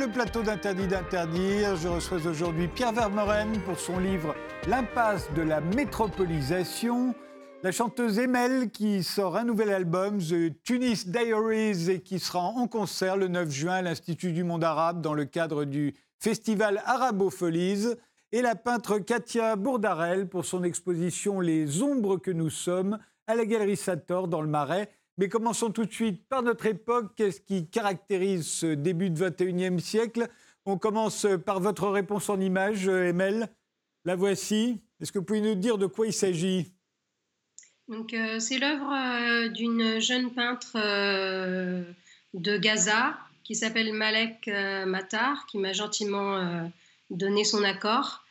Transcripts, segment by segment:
Le plateau d'Interdit d'interdire. Je reçois aujourd'hui Pierre Vermeuren pour son livre L'impasse de la métropolisation. La chanteuse Emel qui sort un nouvel album, The Tunis Diaries, et qui sera en concert le 9 juin à l'Institut du monde arabe dans le cadre du festival Arabofolies. Et la peintre Katia Bourdarel pour son exposition Les ombres que nous sommes à la Galerie Sator dans le Marais. Mais commençons tout de suite par notre époque. Qu'est-ce qui caractérise ce début de 21e siècle? On commence par votre réponse en images, Emel. La voici. Est-ce que vous pouvez nous dire de quoi il s'agit? Donc, euh, c'est l'œuvre euh, d'une jeune peintre euh, de Gaza qui s'appelle Malek Matar, qui m'a gentiment donné son accord.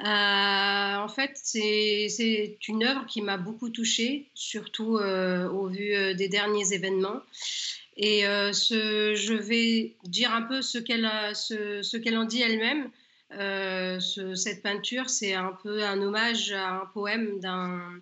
Euh, en fait, c'est une œuvre qui m'a beaucoup touchée, surtout euh, au vu euh, des derniers événements. Et je vais dire un peu ce qu'elle en dit elle-même. cette peinture, c'est un peu un hommage à un poème d'un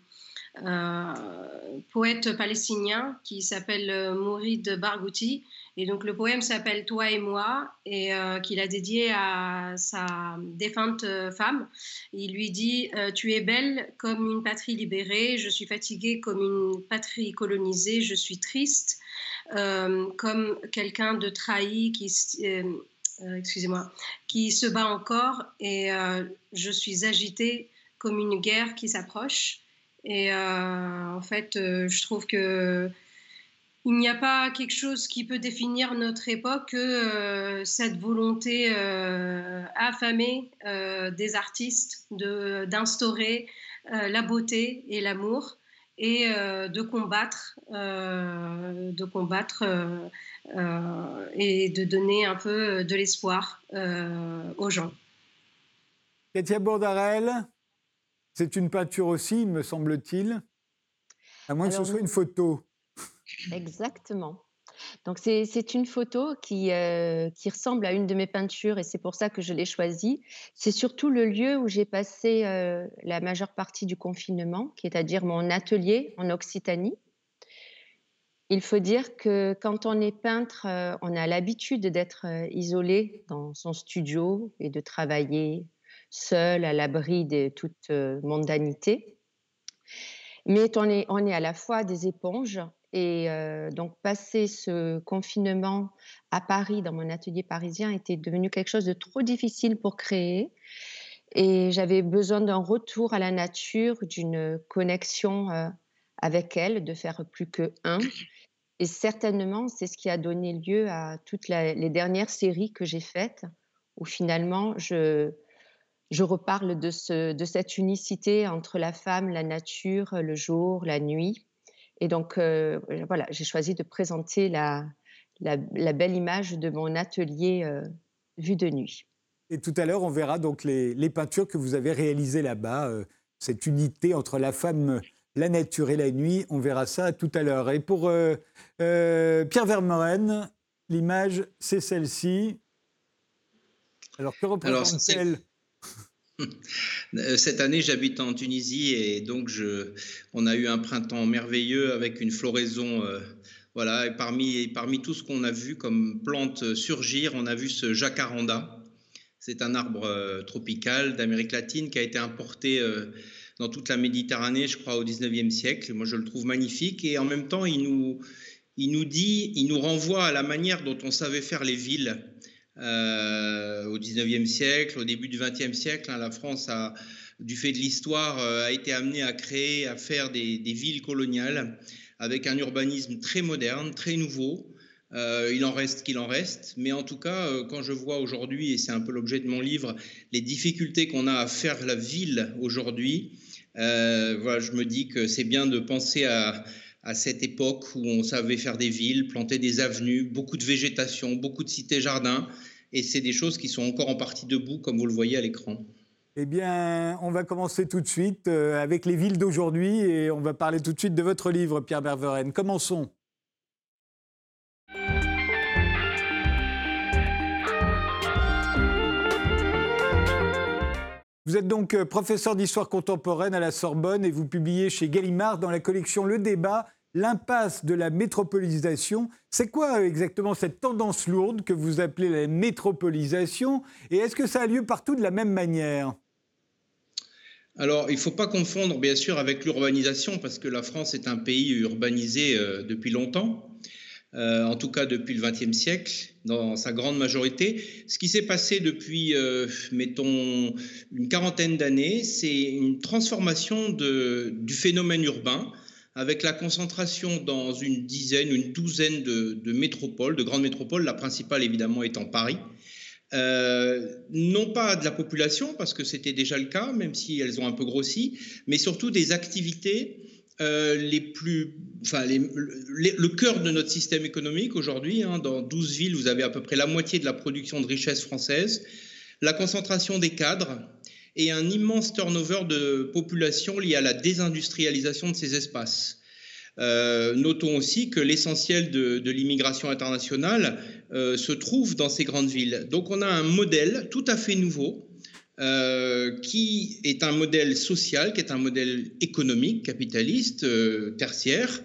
poète palestinien qui s'appelle Mourid Barghouti et donc le poème s'appelle Toi et moi et euh, qu'il a dédié à sa défunte euh, femme. Il lui dit euh, Tu es belle comme une patrie libérée, je suis fatiguée comme une patrie colonisée, je suis triste comme quelqu'un de trahi qui excusez-moi, qui se bat encore et je suis agitée comme une guerre qui s'approche. Et en fait, je trouve que il n'y a pas quelque chose qui peut définir notre époque que euh, cette volonté euh, affamée euh, des artistes de, d'instaurer la beauté et l'amour et de combattre, de combattre et de donner un peu de l'espoir aux gens. Katia Bordarel, c'est une peinture aussi, me semble-t-il, à moins que ce soit une photo. Exactement. Donc c'est une photo qui, euh, qui ressemble à une de mes peintures et c'est pour ça que je l'ai choisie. C'est surtout le lieu où j'ai passé euh, la majeure partie du confinement, qui est à dire mon atelier en Occitanie. Il faut dire que quand on est peintre, euh, on a l'habitude d'être isolé dans son studio et de travailler seul à l'abri de toute mondanité. Mais on est, on est à la fois des éponges et donc, passer ce confinement à Paris, dans mon atelier parisien, était devenu quelque chose de trop difficile pour créer. Et j'avais besoin d'un retour à la nature, d'une connexion avec elle, de faire plus que un. Et certainement, c'est ce qui a donné lieu à toutes les dernières séries que j'ai faites, où finalement, je, reparle de cette unicité entre la femme, la nature, le jour, la nuit et donc, euh, voilà, j'ai choisi de présenter la, la, belle image de mon atelier euh, vu de nuit. Et tout à l'heure, on verra donc les, les, peintures que vous avez réalisées là-bas, euh, cette unité entre la femme, la nature et la nuit. On verra ça tout à l'heure. Et pour Pierre Vermeuren, l'image, c'est celle-ci. Alors, que représente-t-elle? Euh, cette année, j'habite en Tunisie et donc on a eu un printemps merveilleux avec une floraison. Euh, voilà, parmi, tout ce qu'on a vu comme plante surgir, on a vu ce jacaranda. C'est un arbre euh, tropical d'Amérique latine qui a été importé dans toute la Méditerranée, je crois, au 19e siècle. Moi, je le trouve magnifique et en même temps, il nous dit, il nous renvoie à la manière dont on savait faire les villes euh, au 19e siècle, au début du 20e siècle. Hein, la France, a, du fait de l'histoire, euh, a été amenée à créer, à faire des, villes coloniales avec un urbanisme très moderne, très nouveau. Euh, il en reste qu'il en reste, mais en tout cas, quand je vois aujourd'hui, et c'est un peu l'objet de mon livre, les difficultés qu'on a à faire la ville aujourd'hui, voilà, je me dis que c'est bien de penser à, à cette époque où on savait faire des villes, planter des avenues, beaucoup de végétation, beaucoup de cités-jardins. Et c'est des choses qui sont encore en partie debout, comme vous le voyez à l'écran. Eh bien, on va commencer tout de suite euh, avec les villes d'aujourd'hui et on va parler tout de suite de votre livre, Pierre Berveren. Commençons. Vous êtes donc euh, professeur d'histoire contemporaine à la Sorbonne et vous publiez chez Gallimard dans la collection Le Débat l'impasse de la métropolisation. C'est quoi exactement cette tendance lourde que vous appelez la métropolisation Et est-ce que ça a lieu partout de la même manière? Alors, il ne faut pas confondre, bien sûr, avec l'urbanisation, parce que la France est un pays urbanisé euh, depuis longtemps, euh, en tout cas depuis le XXe siècle, dans sa grande majorité. Ce qui s'est passé depuis, euh, mettons, une quarantaine d'années, c'est une transformation du phénomène urbain, avec la concentration dans une dizaine, une douzaine de métropoles, de grandes métropoles, la principale évidemment étant Paris. Euh, non pas de la population, parce que c'était déjà le cas, même si elles ont un peu grossi, mais surtout des activités euh, les plus, enfin, le cœur de notre système économique aujourd'hui. Hein, dans 12 villes, vous avez à peu près la moitié de la production de richesse française, la concentration des cadres et un immense turnover de population lié à la désindustrialisation de ces espaces. Euh, notons aussi que l'essentiel de, l'immigration internationale euh, se trouve dans ces grandes villes. Donc on a un modèle tout à fait nouveau euh, qui est un modèle social, qui est un modèle économique, capitaliste, tertiaire,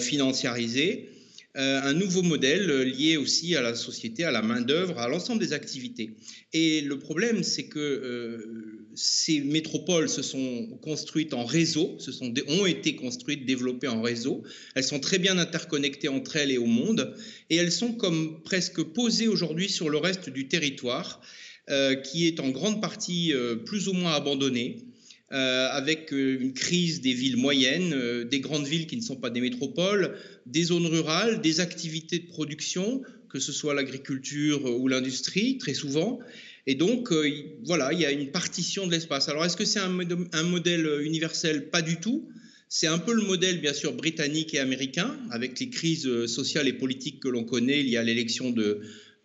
financiarisé, un nouveau modèle lié aussi à la société, à la main-d'œuvre, à l'ensemble des activités. Et le problème, c'est que ces métropoles se sont construites en réseau, se sont, ont été construites, développées en réseau. Elles sont très bien interconnectées entre elles et au monde, et elles sont comme presque posées aujourd'hui sur le reste du territoire, euh, qui est en grande partie euh, plus ou moins abandonné. Euh, avec une crise des villes moyennes, des grandes villes qui ne sont pas des métropoles, des zones rurales, des activités de production, que ce soit l'agriculture ou l'industrie, très souvent, et donc, euh, voilà, il y a une partition de l'espace. Alors, est-ce que c'est un, modèle universel? Pas du tout. C'est un peu le modèle, bien sûr, britannique et américain, avec les crises euh, sociales et politiques que l'on connaît. Il y a l'élection de,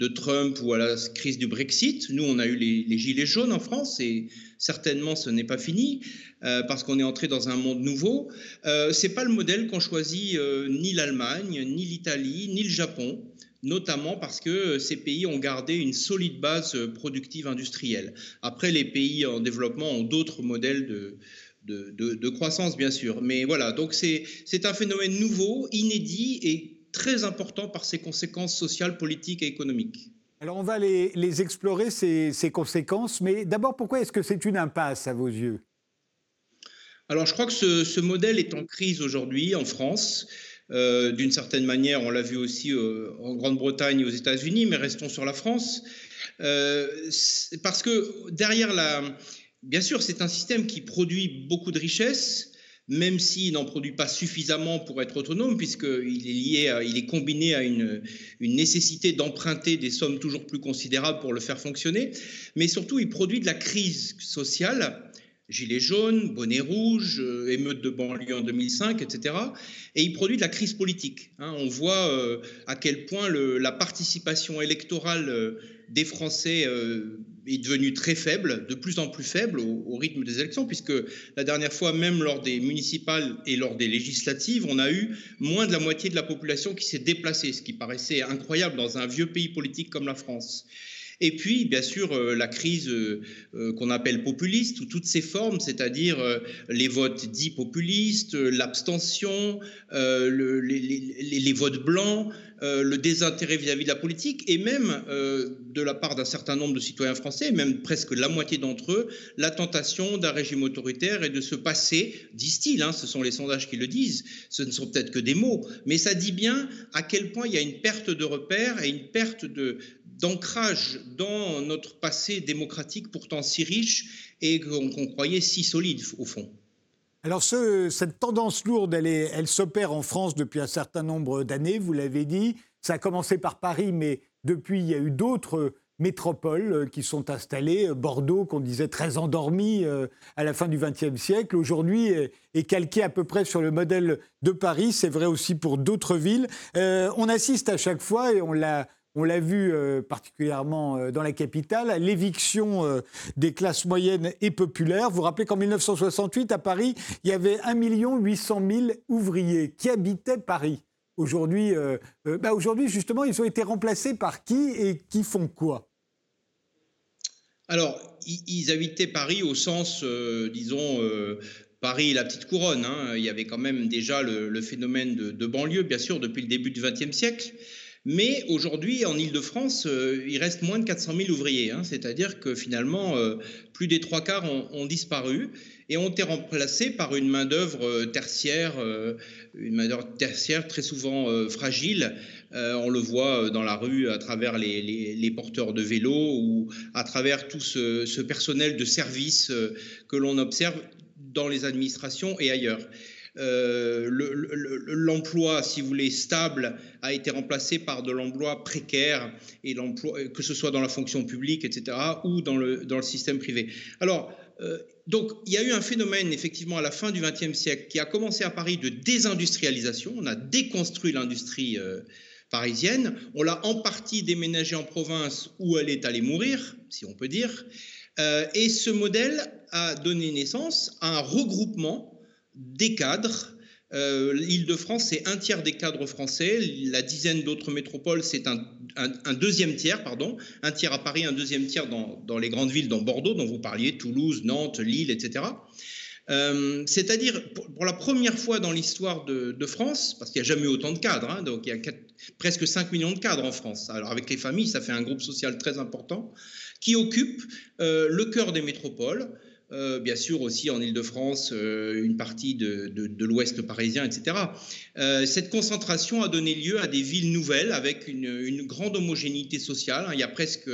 Trump ou à la crise du Brexit. Nous, on a eu les, gilets jaunes en France et certainement ce n'est pas fini euh, parce qu'on est entré dans un monde nouveau. Euh, c'est pas le modèle qu'ont choisi ni l'Allemagne, ni l'Italie, ni le Japon notamment parce que euh, ces pays ont gardé une solide base euh, productive industrielle. Après, les pays en développement ont d'autres modèles de, de, croissance, bien sûr. Mais voilà, donc c'est un phénomène nouveau, inédit et très important par ses conséquences sociales, politiques et économiques. Alors on va les, les explorer, ces, ces, conséquences, mais d'abord, pourquoi est-ce que c'est une impasse à vos yeux? Alors je crois que ce, ce modèle est en crise aujourd'hui en France. Euh, d'une certaine manière, on l'a vu aussi euh, en Grande-Bretagne et aux États-Unis, mais restons sur la France. Euh, parce que derrière la... Bien sûr, c'est un système qui produit beaucoup de richesses, même s'il n'en produit pas suffisamment pour être autonome, puisqu'il est lié, il est combiné à une, une nécessité d'emprunter des sommes toujours plus considérables pour le faire fonctionner. Mais surtout, il produit de la crise sociale Gilets jaunes, bonnet rouge, euh, émeute de banlieue en 2005, etc. Et il produit de la crise politique. Hein. On voit euh, à quel point la participation électorale euh, des Français est devenue très faible, de plus en plus faible au, rythme des élections, puisque la dernière fois, même lors des municipales et lors des législatives, on a eu moins de la moitié de la population qui s'est déplacée, ce qui paraissait incroyable dans un vieux pays politique comme la France. Et puis, bien sûr, euh, la crise euh, euh, qu'on appelle populiste, ou toutes ses formes, c'est-à-dire les votes dits populistes, l'abstention, les, votes blancs, le désintérêt vis-à-vis de la politique, et même de la part d'un certain nombre de citoyens français, même presque la moitié d'entre eux, la tentation d'un régime autoritaire et de se passer, disent-ils, hein, ce sont les sondages qui le disent, ce ne sont peut-être que des mots, mais ça dit bien à quel point il y a une perte de repères et une perte de, d'ancrage dans notre passé démocratique pourtant si riche et qu'on croyait si solide au fond. Alors cette tendance lourde, elle, s'opère en France depuis un certain nombre d'années, vous l'avez dit. Ça a commencé par Paris, mais depuis, il y a eu d'autres métropoles euh, qui sont installées. Bordeaux, qu'on disait très endormi euh, à la fin du XXe siècle, aujourd'hui est calqué à peu près sur le modèle de Paris. C'est vrai aussi pour d'autres villes. Euh, on assiste à chaque fois, et on l'a on l'a vu euh, particulièrement euh, dans la capitale, l'éviction euh, des classes moyennes et populaires. Vous vous rappelez qu'en 1968, à Paris, il y avait 1 800 000 ouvriers qui habitaient Paris. Aujourd'hui, bah, aujourd'hui, justement, ils ont été remplacés par qui et qui font quoi? Alors, ils habitaient Paris au sens, disons, Paris, la petite couronne. Hein. Il y avait quand même déjà le, phénomène de, banlieue, bien sûr, depuis le début du XXe siècle. Mais aujourd'hui, en Ile-de-France, euh, il reste moins de 400 000 ouvriers. Hein. C'est-à-dire que finalement, euh, plus des trois quarts ont, disparu et ont été remplacés par une main-d'œuvre euh, tertiaire, une main-d'œuvre tertiaire très souvent fragile. on le voit dans la rue à travers les, porteurs de vélos ou à travers tout ce personnel de service que l'on observe dans les administrations et ailleurs. Euh, l'emploi, si vous voulez, stable a été remplacé par de l'emploi précaire, et l'emploi, que ce soit dans la fonction publique, etc., ou dans le, dans le système privé. Alors, euh, donc, il y a eu un phénomène, effectivement, à la fin du XXe siècle, qui a commencé à Paris de désindustrialisation. On a déconstruit l'industrie euh, parisienne. On l'a en partie déménagée en province où elle est allée mourir, si on peut dire. et ce modèle a donné naissance à un regroupement des cadres. Euh, L'Île-de-France, c'est un tiers des cadres français. La dizaine d'autres métropoles, c'est un, deuxième tiers, pardon. Un tiers à Paris, un deuxième tiers dans, les grandes villes, dans Bordeaux, dont vous parliez, Toulouse, Nantes, Lille, etc. Euh, c'est-à-dire, pour, la première fois dans l'histoire de, France, parce qu'il n'y a jamais eu autant de cadres, hein, donc il y a presque 5 millions de cadres en France. Alors avec les familles, ça fait un groupe social très important, qui occupe euh, le cœur des métropoles. Euh, bien sûr aussi en Ile-de-France, euh, une partie de, l'ouest parisien, etc. Euh, cette concentration a donné lieu à des villes nouvelles avec une, grande homogénéité sociale. Il y a presque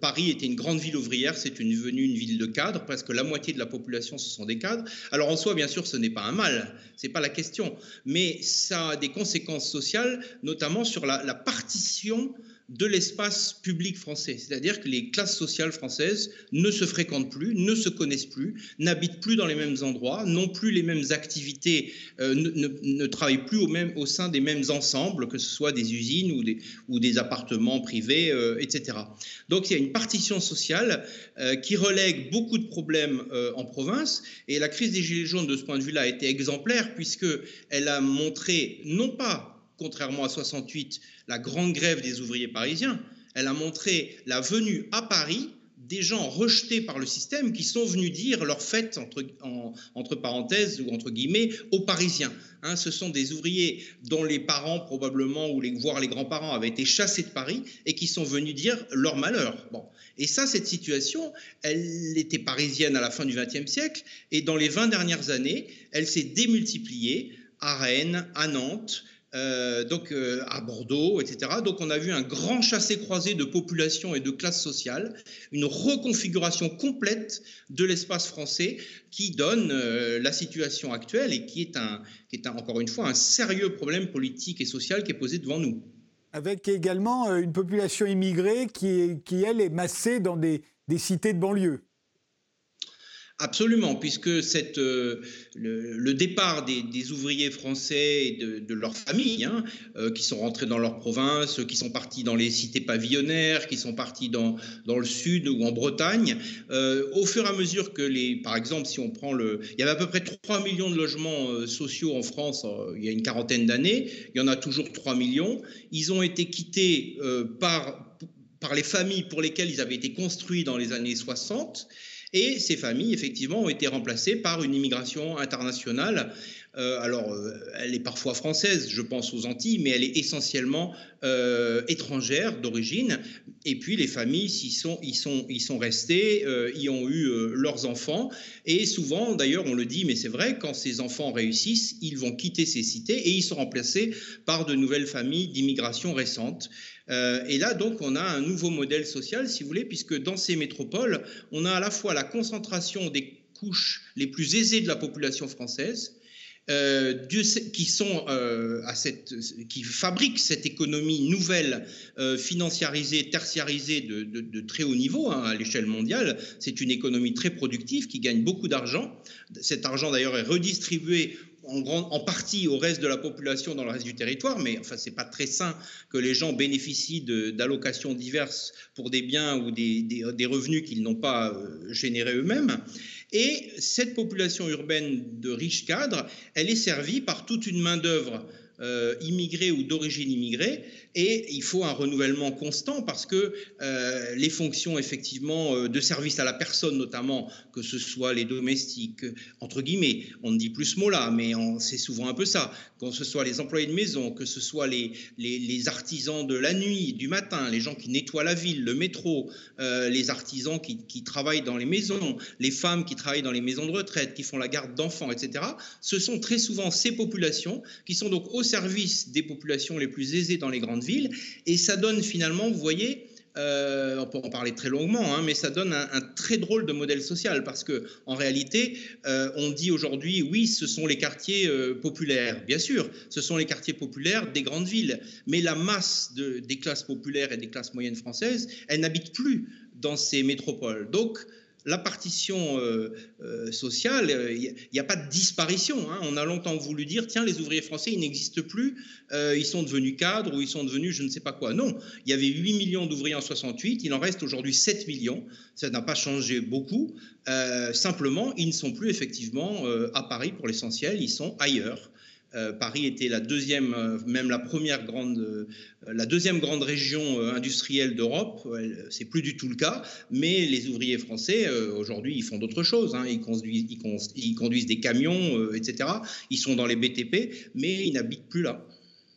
Paris était une grande ville ouvrière, c'est devenu une ville de cadres. Presque la moitié de la population ce sont des cadres. Alors en soi, bien sûr, ce n'est pas un mal, c'est pas la question, mais ça a des conséquences sociales, notamment sur la partition de l'espace public français. C'est-à-dire que les classes sociales françaises ne se fréquentent plus, ne se connaissent plus, n'habitent plus dans les mêmes endroits, n'ont plus les mêmes activités, euh, ne, travaillent plus au, sein des mêmes ensembles, que ce soit des usines ou des, ou des appartements privés, euh, etc. Donc il y a une partition sociale euh, qui relègue beaucoup de problèmes en province. Et la crise des Gilets jaunes, de ce point de vue-là, a été exemplaire, puisqu'elle a montré, non pas contrairement à 68, la grande grève des ouvriers parisiens, elle a montré la venue à Paris des gens rejetés par le système qui sont venus dire leur fête, entre, entre parenthèses ou entre guillemets, aux Parisiens. Hein, ce sont des ouvriers dont les parents, probablement, ou les, voire les grands-parents, avaient été chassés de Paris et qui sont venus dire leur malheur. Bon. Et ça, cette situation, elle était parisienne à la fin du XXe siècle, et dans les 20 dernières années, elle s'est démultipliée à Rennes, à Nantes, euh, donc euh, à Bordeaux, etc. Donc on a vu un grand chassé-croisé de population et de classes sociales, une reconfiguration complète de l'espace français qui donne euh, la situation actuelle et qui est, un, qui est encore une fois un sérieux problème politique et social qui est posé devant nous. Avec également une population immigrée qui, qui elle, est massée dans des, des cités de banlieue. Absolument, puisque euh, le, départ des, ouvriers français et de, leurs familles, hein, euh, qui sont rentrés dans leur province, qui sont partis dans les cités pavillonnaires, qui sont partis dans, dans le sud ou en Bretagne, euh, au fur et à mesure que les, par exemple, si on prend le, il y avait à peu près 3 millions de logements sociaux en France il y a une quarantaine d'années, il y en a toujours 3 millions, ils ont été quittés par, par les familles pour lesquelles ils avaient été construits dans les années 60 et ces familles, effectivement, ont été remplacées par une immigration internationale. Euh, alors, euh, elle est parfois française, je pense aux Antilles, mais elle est essentiellement euh, étrangère d'origine. Et puis, les familles y sont, y sont, sont restées, y ont eu leurs enfants. Et souvent, d'ailleurs, on le dit, mais c'est vrai, quand ces enfants réussissent, ils vont quitter ces cités et ils sont remplacés par de nouvelles familles d'immigration récente. Et là, donc, on a un nouveau modèle social, si vous voulez, puisque dans ces métropoles, on a à la fois la concentration des couches les plus aisées de la population française, euh, euh, qui fabriquent cette économie nouvelle, financiarisée, tertiarisée de, très haut niveau hein, à l'échelle mondiale. C'est une économie très productive qui gagne beaucoup d'argent. Cet argent d'ailleurs est redistribué en, partie au reste de la population dans le reste du territoire, mais enfin, c'est pas très sain que les gens bénéficient d'allocations diverses pour des biens ou des, des, revenus qu'ils n'ont pas euh, générés eux-mêmes. Et cette population urbaine de riches cadres, elle est servie par toute une main-d'œuvre euh, immigrés ou d'origine immigrée. Et il faut un renouvellement constant parce que euh, les fonctions effectivement euh, de service à la personne notamment, que ce soit les domestiques, entre guillemets, on ne dit plus ce mot-là, mais c'est souvent un peu ça, que ce soit les employés de maison, que ce soit les, les, artisans de la nuit, du matin, les gens qui nettoient la ville, le métro, les artisans qui, qui travaillent dans les maisons, les femmes qui travaillent dans les maisons de retraite, qui font la garde d'enfants, etc. Ce sont très souvent ces populations qui sont donc au des populations les plus aisées dans les grandes villes. Et ça donne finalement, vous voyez, euh, on peut en parler très longuement, hein, mais ça donne un, très drôle de modèle social parce que en réalité, euh, on dit aujourd'hui, oui, ce sont les quartiers euh, populaires. Bien sûr, ce sont les quartiers populaires des grandes villes, mais la masse de, des classes populaires et des classes moyennes françaises, elle n'habite plus dans ces métropoles. Donc, la partition euh, euh, sociale, il euh, n'y a, pas de disparition. Hein. On a longtemps voulu dire, tiens, les ouvriers français, ils n'existent plus, ils sont devenus cadres ou ils sont devenus je ne sais pas quoi. Non, il y avait 8 millions d'ouvriers en 68, il en reste aujourd'hui 7 millions. Ça n'a pas changé beaucoup. simplement, ils ne sont plus effectivement à Paris pour l'essentiel, ils sont ailleurs. Euh, Paris était la deuxième, euh, même la première grande, euh, la deuxième grande région industrielle d'Europe. C'est plus du tout le cas, mais les ouvriers français aujourd'hui ils font d'autres choses. Hein. Ils, conduisent, des camions, etc. Ils sont dans les BTP, mais ils n'habitent plus là.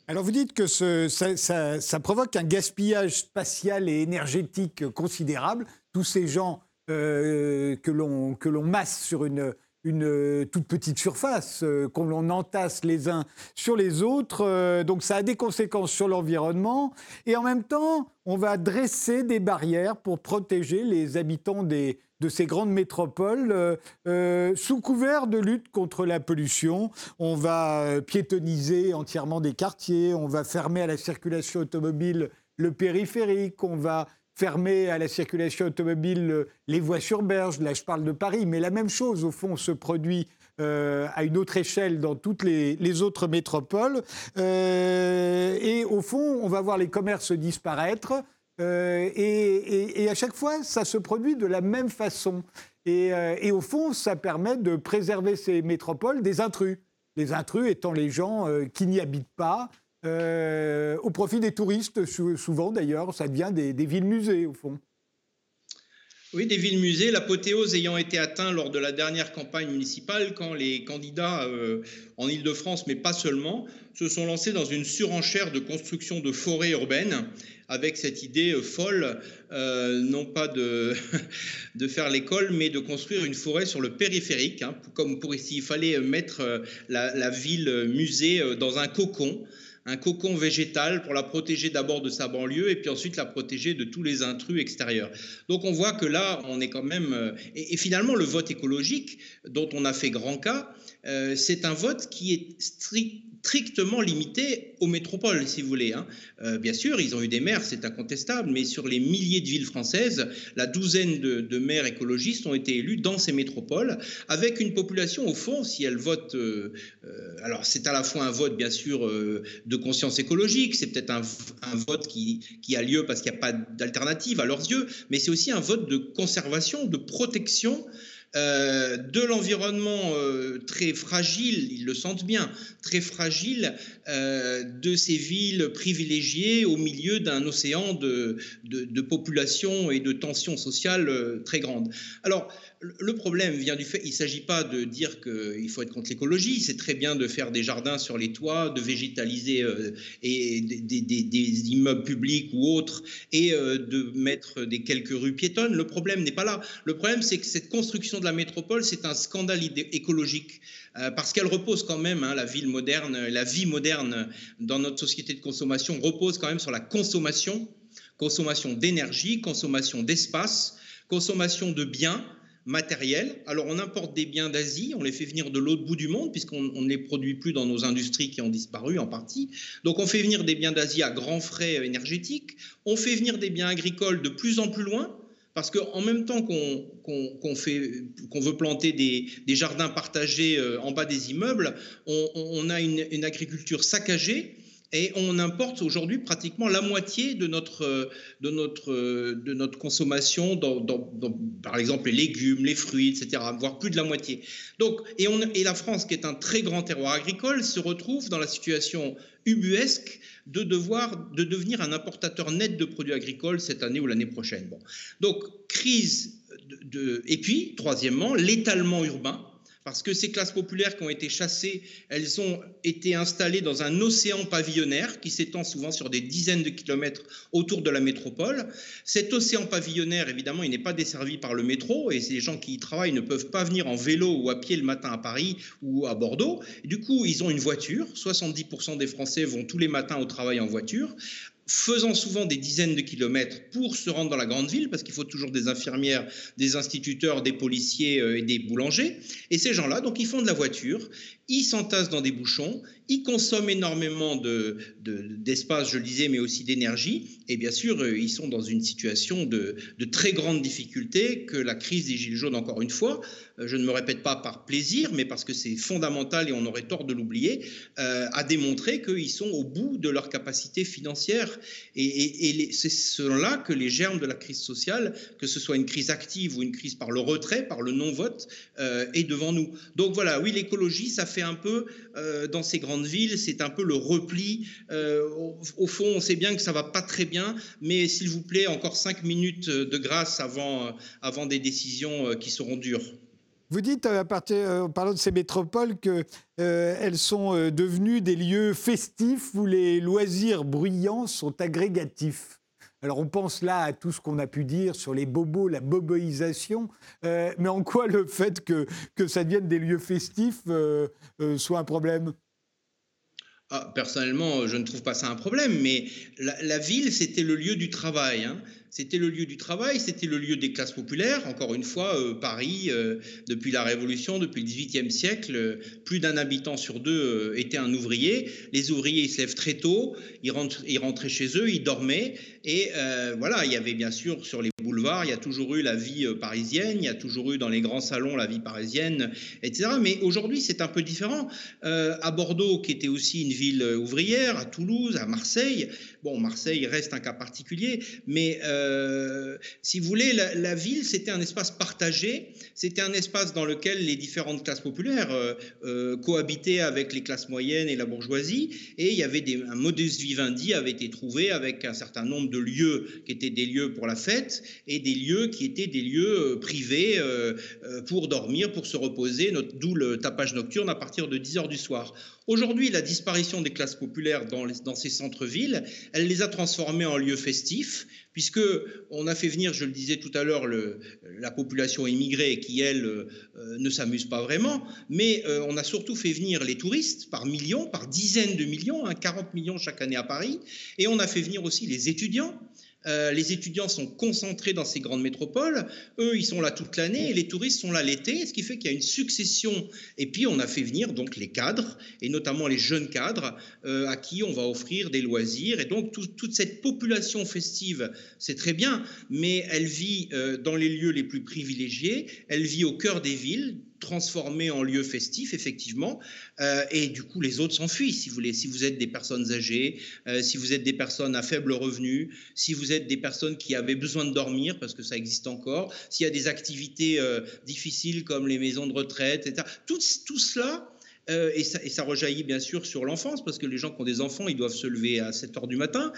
Alors vous dites que ça, ça, provoque un gaspillage spatial et énergétique considérable. Tous ces gens que l'on masse sur une une euh, toute petite surface euh, qu'on entasse les uns sur les autres. Euh, donc ça a des conséquences sur l'environnement. Et en même temps, on va dresser des barrières pour protéger les habitants des, de ces grandes métropoles sous couvert de lutte contre la pollution. On va piétoniser entièrement des quartiers, on va fermer à la circulation automobile le périphérique, on va fermer à la circulation automobile euh, les voies sur berge, là je parle de Paris, mais la même chose au fond se produit euh, à une autre échelle dans toutes les, autres métropoles. Euh, et au fond, on va voir les commerces disparaître. et, à chaque fois, ça se produit de la même façon. Et, et, au fond, ça permet de préserver ces métropoles des intrus. Les intrus étant les gens qui n'y habitent pas, euh, au profit des touristes, souvent d'ailleurs, ça devient des, villes-musées au fond. Oui, des villes-musées, l'apothéose ayant été atteint lors de la dernière campagne municipale, quand les candidats euh, en Ile-de-France, mais pas seulement, se sont lancés dans une surenchère de construction de forêts urbaines, avec cette idée euh, folle, non pas de, faire l'école, mais de construire une forêt sur le périphérique, hein, comme pour ici, il fallait mettre la ville-musée dans un cocon un cocon végétal pour la protéger d'abord de sa banlieue et puis ensuite la protéger de tous les intrus extérieurs. Donc on voit que là, on est quand même... Euh, et, finalement, le vote écologique, dont on a fait grand cas, euh, c'est un vote qui est strict strictement limité aux métropoles, si vous voulez. Hein. Euh, bien sûr, ils ont eu des maires, c'est incontestable, mais sur les milliers de villes françaises, la douzaine de, maires écologistes ont été élus dans ces métropoles, avec une population, au fond, si elle vote, euh, euh, alors c'est à la fois un vote, bien sûr, de conscience écologique, c'est peut-être un, vote qui, a lieu parce qu'il n'y a pas d'alternative à leurs yeux, mais c'est aussi un vote de conservation, de protection euh, de l'environnement euh, très fragile, ils le sentent bien, très fragile euh, de ces villes privilégiées au milieu d'un océan de, de, de, population et de tensions sociales très grandes. Alors, le problème vient du fait, il ne s'agit pas de dire qu'il faut être contre l'écologie, c'est très bien de faire des jardins sur les toits, de végétaliser euh, et des, immeubles publics ou autres, et euh, de mettre des quelques rues piétonnes. Le problème n'est pas là. Le problème, c'est que cette construction de la métropole, c'est un scandale écologique. Euh, parce qu'elle repose quand même, hein, la ville moderne, la vie moderne dans notre société de consommation repose quand même sur la consommation, consommation d'énergie, consommation d'espace, consommation de biens, matériel. Alors on importe des biens d'Asie, on les fait venir de l'autre bout du monde puisqu'on ne les produit plus dans nos industries qui ont disparu en partie. Donc on fait venir des biens d'Asie à grands frais énergétiques, on fait venir des biens agricoles de plus en plus loin. Parce qu'en même temps qu'on veut planter des, jardins partagés euh, en bas des immeubles, on, a une agriculture saccagée et on importe aujourd'hui pratiquement la moitié de notre, de notre, de notre consommation, dans, par exemple les légumes, les fruits, etc., voire plus de la moitié. Donc, et, la France, qui est un très grand terroir agricole, se retrouve dans la situation ubuesque de devoir de devenir un importateur net de produits agricoles cette année ou l'année prochaine. Bon. Donc, crise de, et puis, troisièmement, l'étalement urbain parce que ces classes populaires qui ont été chassées, elles ont été installées dans un océan pavillonnaire qui s'étend souvent sur des dizaines de kilomètres autour de la métropole. Cet océan pavillonnaire, évidemment, il n'est pas desservi par le métro et les gens qui y travaillent ne peuvent pas venir en vélo ou à pied le matin à Paris ou à Bordeaux. du coup, ils ont une voiture. 70% des Français vont tous les matins au travail en voiture faisant souvent des dizaines de kilomètres pour se rendre dans la grande ville, parce qu'il faut toujours des infirmières, des instituteurs, des policiers euh, et des boulangers. Et ces gens-là, donc, ils font de la voiture, ils s'entassent dans des bouchons, ils consomment énormément d'espace, de, je le disais, mais aussi d'énergie. Et bien sûr, euh, ils sont dans une situation de, de, très grande difficulté que la crise des Gilets jaunes, encore une fois, euh, je ne me répète pas par plaisir, mais parce que c'est fondamental et on aurait tort de l'oublier, euh, a démontré qu'ils sont au bout de leur capacité financière. Et, c'est cela que les germes de la crise sociale, que ce soit une crise active ou une crise par le retrait, par le non-vote, est devant nous. Donc voilà, oui, l'écologie, ça fait un peu, dans ces grandes ville, c'est un peu le repli. Euh, au, fond, on sait bien que ça va pas très bien, mais s'il vous plaît, encore cinq minutes de grâce avant, euh, avant des décisions euh, qui seront dures. Vous dites, à partir, en parlant de ces métropoles, qu'elles sont devenues des lieux festifs où les loisirs bruyants sont agrégatifs. Alors on pense là à tout ce qu'on a pu dire sur les bobos, la boboisation, mais en quoi le fait que, que ça devienne des lieux festifs soit un problème? Ah, personnellement, je ne trouve pas ça un problème, mais la, ville, c'était le lieu du travail. Hein. C'était le lieu du travail, c'était le lieu des classes populaires. Encore une fois, euh, Paris, euh, depuis la Révolution, depuis le XVIIIe siècle, euh, plus d'un habitant sur deux était un ouvrier. Les ouvriers, ils se lèvent très tôt, ils, ils rentraient chez eux, ils dormaient. Et voilà, il y avait bien sûr sur les boulevards, il y a toujours eu la vie parisienne, il y a toujours eu dans les grands salons la vie parisienne, etc. Mais aujourd'hui, c'est un peu différent. à Bordeaux, qui était aussi une ville ouvrière, à Toulouse, à Marseille, bon, Marseille reste un cas particulier, mais euh, si vous voulez, la, ville, c'était un espace partagé, c'était un espace dans lequel les différentes classes populaires euh, euh, cohabitaient avec les classes moyennes et la bourgeoisie, et il y avait un modus vivendi avait été trouvé avec un certain nombre de lieux qui étaient des lieux pour la fête et des lieux qui étaient des lieux privés pour dormir, pour se reposer, d'où le tapage nocturne à partir de 10 heures du soir. Aujourd'hui, la disparition des classes populaires dans, ces centres-villes, elle les a transformés en lieux festifs, puisque on a fait venir, je le disais tout à l'heure, la population immigrée qui, elle, euh, ne s'amuse pas vraiment, mais euh, on a surtout fait venir les touristes par millions, par dizaines de millions, 40 hein, millions chaque année à Paris, et on a fait venir aussi les étudiants euh, les étudiants sont concentrés dans ces grandes métropoles. Eux, ils sont là toute l'année et les touristes sont là l'été, ce qui fait qu'il y a une succession. Et puis, on a fait venir donc les cadres, et notamment les jeunes cadres, euh, à qui on va offrir des loisirs. Et donc, toute cette population festive, c'est très bien, mais elle vit euh, dans les lieux les plus privilégiés, elle vit au cœur des villes, transformé en lieu festif, effectivement, euh, et du coup, les autres s'enfuient, si vous voulez. Si vous êtes des personnes âgées, euh, si vous êtes des personnes à faible revenu, si vous êtes des personnes qui avaient besoin de dormir, parce que ça existe encore, s'il y a des activités euh, difficiles comme les maisons de retraite, etc. Tout, tout cela, et, ça, ça, rejaillit bien sûr sur l'enfance, parce que les gens qui ont des enfants, ils doivent se lever à 7 heures du matin.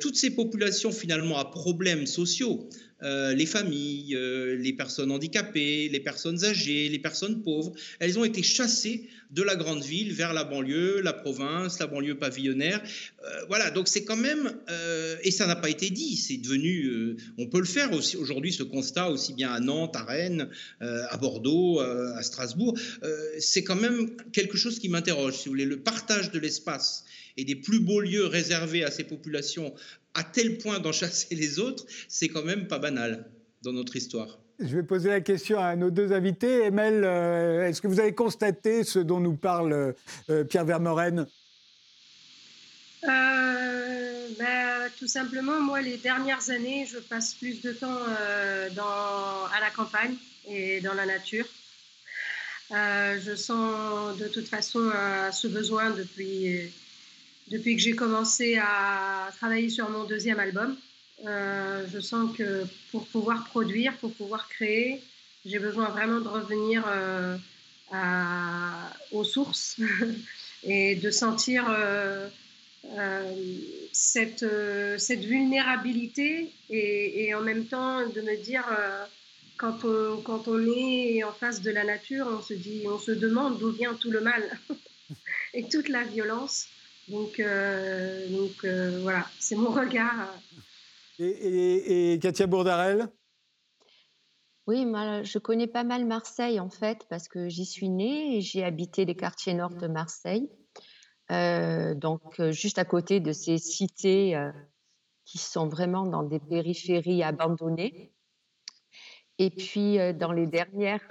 toutes ces populations finalement à problèmes sociaux, euh, les familles, euh, les personnes handicapées, les personnes âgées, les personnes pauvres, elles ont été chassées de la grande ville vers la banlieue, la province, la banlieue pavillonnaire. Euh, voilà, donc c'est quand même, et ça n'a pas été dit, c'est devenu, on peut le faire aussi aujourd'hui, ce constat, aussi bien à Nantes, à Rennes, à Bordeaux, à Strasbourg, c'est quand même quelque chose qui m'interroge, si vous voulez, le partage de l'espace et des plus beaux lieux réservés à ces populations à tel point d'en chasser les autres, c'est quand même pas banal dans notre histoire. Je vais poser la question à nos deux invités. Emel, euh, est-ce que vous avez constaté ce dont nous parle euh, Pierre Vermeuren? Euh, ben, Tout simplement, moi, les dernières années, je passe plus de temps dans, à la campagne et dans la nature. je sens de toute façon ce besoin depuis depuis que j'ai commencé à travailler sur mon deuxième album. je sens que pour pouvoir produire, pour pouvoir créer, j'ai besoin vraiment de revenir à, aux sources et de sentir euh, cette, euh, vulnérabilité et, en même temps de me dire euh, quand on, quand on est en face de la nature, on se dit, on se demande d'où vient tout le mal et toute la violence. Donc, donc voilà, c'est mon regard. Et, et, Katia Bourdarel? Oui, moi, je connais pas mal Marseille en fait, parce que j'y suis née et j'ai habité les quartiers nord de Marseille. Euh, donc, euh, juste à côté de ces cités euh, qui sont vraiment dans des périphéries abandonnées. Et puis, dans les dernières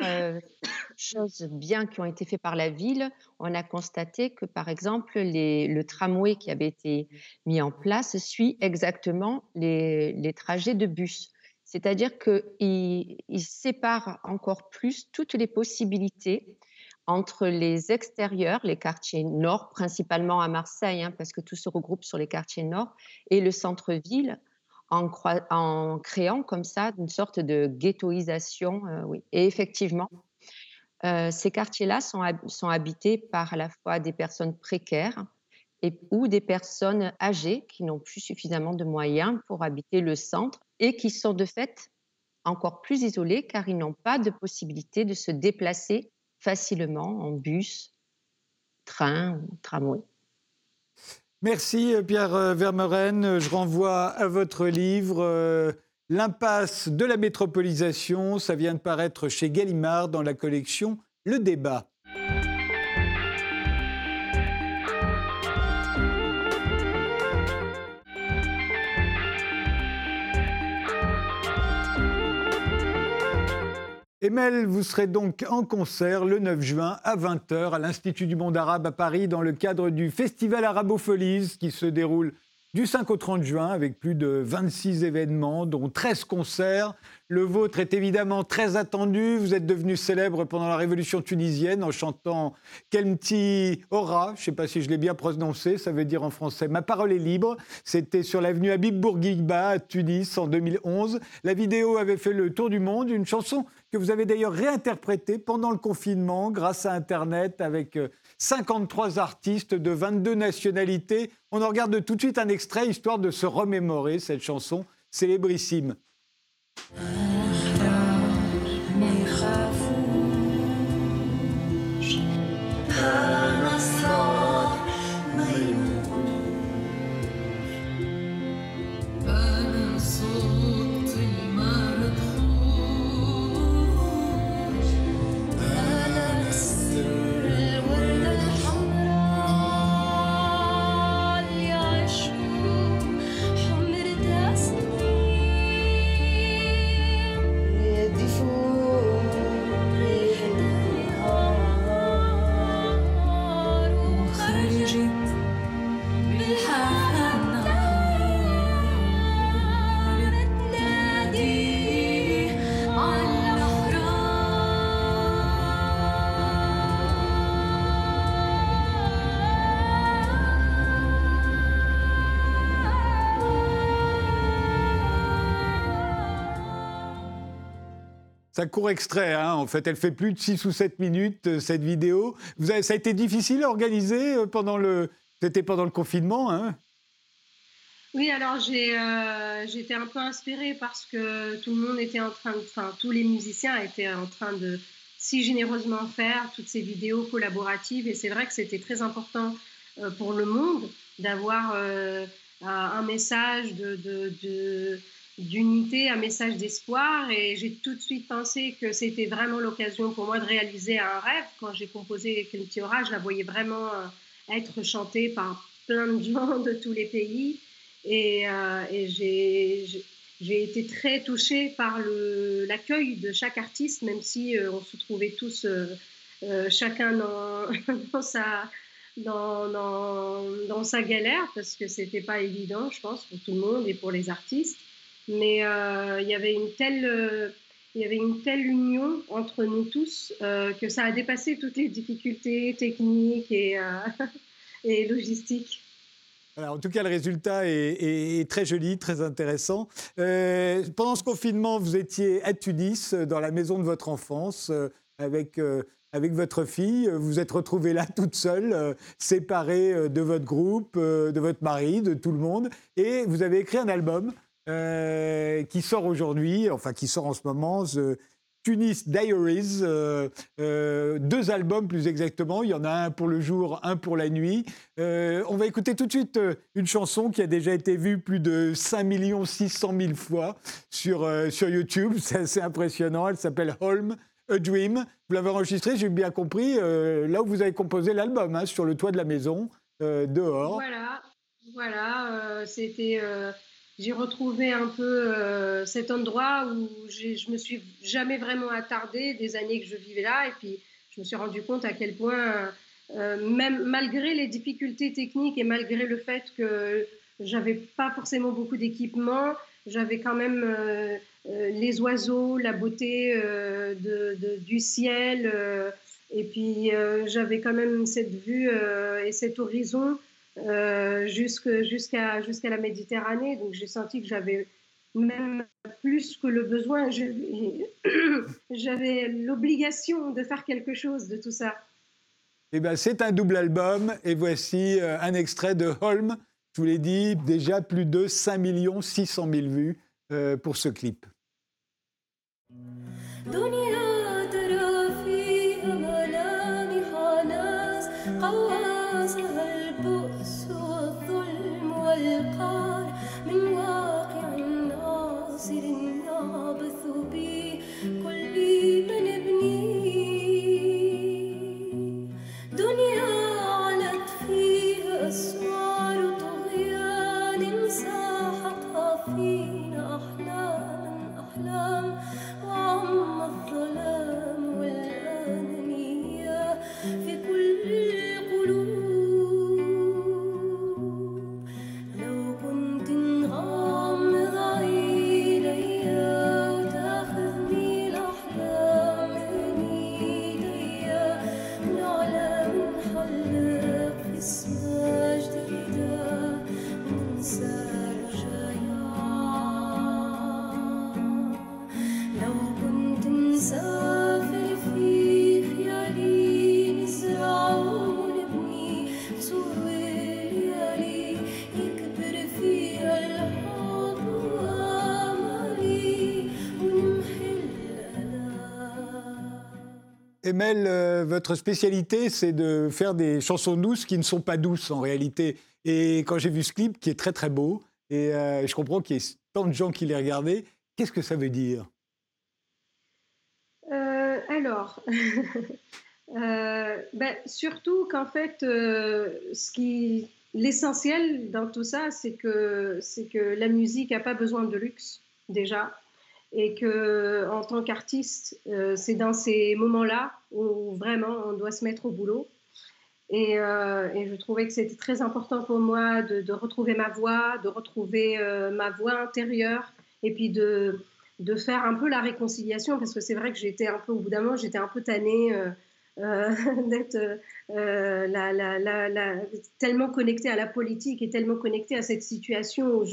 choses bien qui ont été faites par la ville, on a constaté que, par exemple, le tramway qui avait été mis en place suit exactement les, trajets de bus. C'est-à-dire qu'il il sépare encore plus toutes les possibilités entre les extérieurs, les quartiers nord, principalement à Marseille, hein, parce que tout se regroupe sur les quartiers nord, et le centre-ville, en, créant comme ça une sorte de ghettoisation. Euh, oui. Et effectivement, euh, ces quartiers-là sont, sont, habités par à la fois des personnes précaires et, ou des personnes âgées qui n'ont plus suffisamment de moyens pour habiter le centre et qui sont de fait encore plus isolés car ils n'ont pas de possibilité de se déplacer facilement en bus, train ou tramway. Merci Pierre euh, Vermeuren. Je renvoie à votre livre euh, L'impasse de la métropolisation. Ça vient de paraître chez Gallimard dans la collection Le débat. Emel, vous serez donc en concert le 9 juin à 20h à l'Institut du monde arabe à Paris dans le cadre du Festival Arabopholis qui se déroule du 5 au 30 juin avec plus de 26 événements, dont 13 concerts. Le vôtre est évidemment très attendu. Vous êtes devenu célèbre pendant la révolution tunisienne en chantant Kelmti Ora. Je ne sais pas si je l'ai bien prononcé, ça veut dire en français Ma parole est libre. C'était sur l'avenue Habib Bourguiba à Tunis en 2011. La vidéo avait fait le tour du monde, une chanson que vous avez d'ailleurs réinterprétée pendant le confinement grâce à Internet avec 53 euh, artistes de 22 nationalités. On en regarde tout de suite un extrait histoire de se remémorer cette chanson célébrissime. Court extrait, hein. en fait, elle fait plus de 6 ou 7 minutes, euh, cette vidéo. Vous avez, ça a été difficile à organiser euh, pendant le, c'était pendant le confinement hein? Oui, alors j'ai, euh, j'étais un peu inspirée parce que tout le monde était en train, enfin tous les musiciens étaient en train de si généreusement faire toutes ces vidéos collaboratives et c'est vrai que c'était très important pour le monde d'avoir un message de, de d'unité, un message d'espoir. Et j'ai tout de suite pensé que c'était vraiment l'occasion pour moi de réaliser un rêve. Quand j'ai composé Keltiora, je la voyais vraiment euh, être chantée par plein de gens de tous les pays. Et, euh, j'ai, été très touchée par l'accueil de chaque artiste, même si euh, on se trouvait tous, chacun dans, sa, dans, sa galère, parce que c'était pas évident, je pense, pour tout le monde et pour les artistes. Mais euh, il y avait une telle euh, il y avait une telle union entre nous tous euh, que ça a dépassé toutes les difficultés techniques et, et logistiques. en tout cas, le résultat est, très joli, très intéressant. Pendant ce confinement, vous étiez à Tunis, dans la maison de votre enfance, avec, avec votre fille. Vous vous êtes retrouvée là toute seule, séparée de votre groupe, de votre mari, de tout le monde. Et vous avez écrit un album qui sort aujourd'hui, enfin qui sort en ce moment. Tunis Diaries, euh, euh, deux albums plus exactement. Il y en a un pour le jour, un pour la nuit. Euh, on va écouter tout de suite une chanson qui a déjà été vue plus de 5 600 000 fois sur, sur YouTube. C'est assez impressionnant. Elle s'appelle Holm, A Dream. Vous l'avez enregistrée, j'ai bien compris, là où vous avez composé l'album, hein, sur le toit de la maison, dehors. Voilà, voilà. C'était j'ai retrouvé un peu euh, cet endroit où je me suis jamais vraiment attardée des années que je vivais là. Et puis, je me suis rendu compte à quel point, euh, même malgré les difficultés techniques et malgré le fait que j'avais pas forcément beaucoup d'équipement, j'avais quand même euh, les oiseaux, la beauté de, du ciel. et puis, j'avais quand même cette vue et cet horizon euh, jusqu'à jusqu'à la Méditerranée. Donc j'ai senti que j'avais même plus que le besoin, j'avais l'obligation de faire quelque chose de tout ça. Eh ben, c'est un double album et voici euh, un extrait de Holm. Je vous l'ai dit, déjà plus de 5 600 000 vues euh, pour ce clip. Emel, euh, votre spécialité, c'est de faire des chansons douces qui ne sont pas douces en réalité. Et quand j'ai vu ce clip, qui est très très beau, et euh, je comprends qu'il y ait tant de gens qui l'aient regardé, qu'est-ce que ça veut dire? Euh, Alors, ben, surtout qu'en fait, l'essentiel dans tout ça, c'est que, c'est que la musique n'a pas besoin de luxe déjà et que en tant qu'artiste, euh, c'est dans ces moments-là où vraiment on doit se mettre au boulot. Et, euh, je trouvais que c'était très important pour moi de, retrouver ma voix, de retrouver euh, ma voix intérieure, et puis de, faire un peu la réconciliation, parce que c'est vrai que j'étais un peu, au bout d'un moment, j'étais un peu tannée d'être tellement connectée à la politique et tellement connectée à cette situation où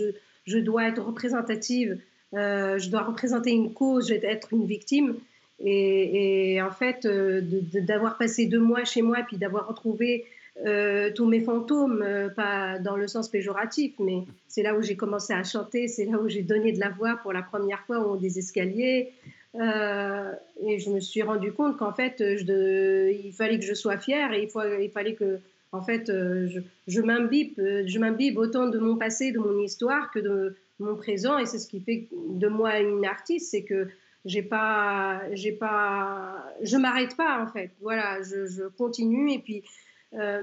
je dois être représentative euh, je dois représenter une cause, être une victime. Et, en fait, euh, d'avoir passé deux mois chez moi, puis d'avoir retrouvé euh, tous mes fantômes, pas dans le sens péjoratif, mais c'est là où j'ai commencé à chanter, c'est là où j'ai donné de la voix pour la première fois au haut des escaliers. et je me suis rendu compte qu'en fait, il fallait que je sois fière et il fallait que, en fait, je, je m'imbibe autant de mon passé, de mon histoire que de, mon présent et c'est ce qui fait de moi une artiste, c'est que j'ai pas, j'ai pas, je m'arrête pas en fait. Voilà, je, continue et puis euh,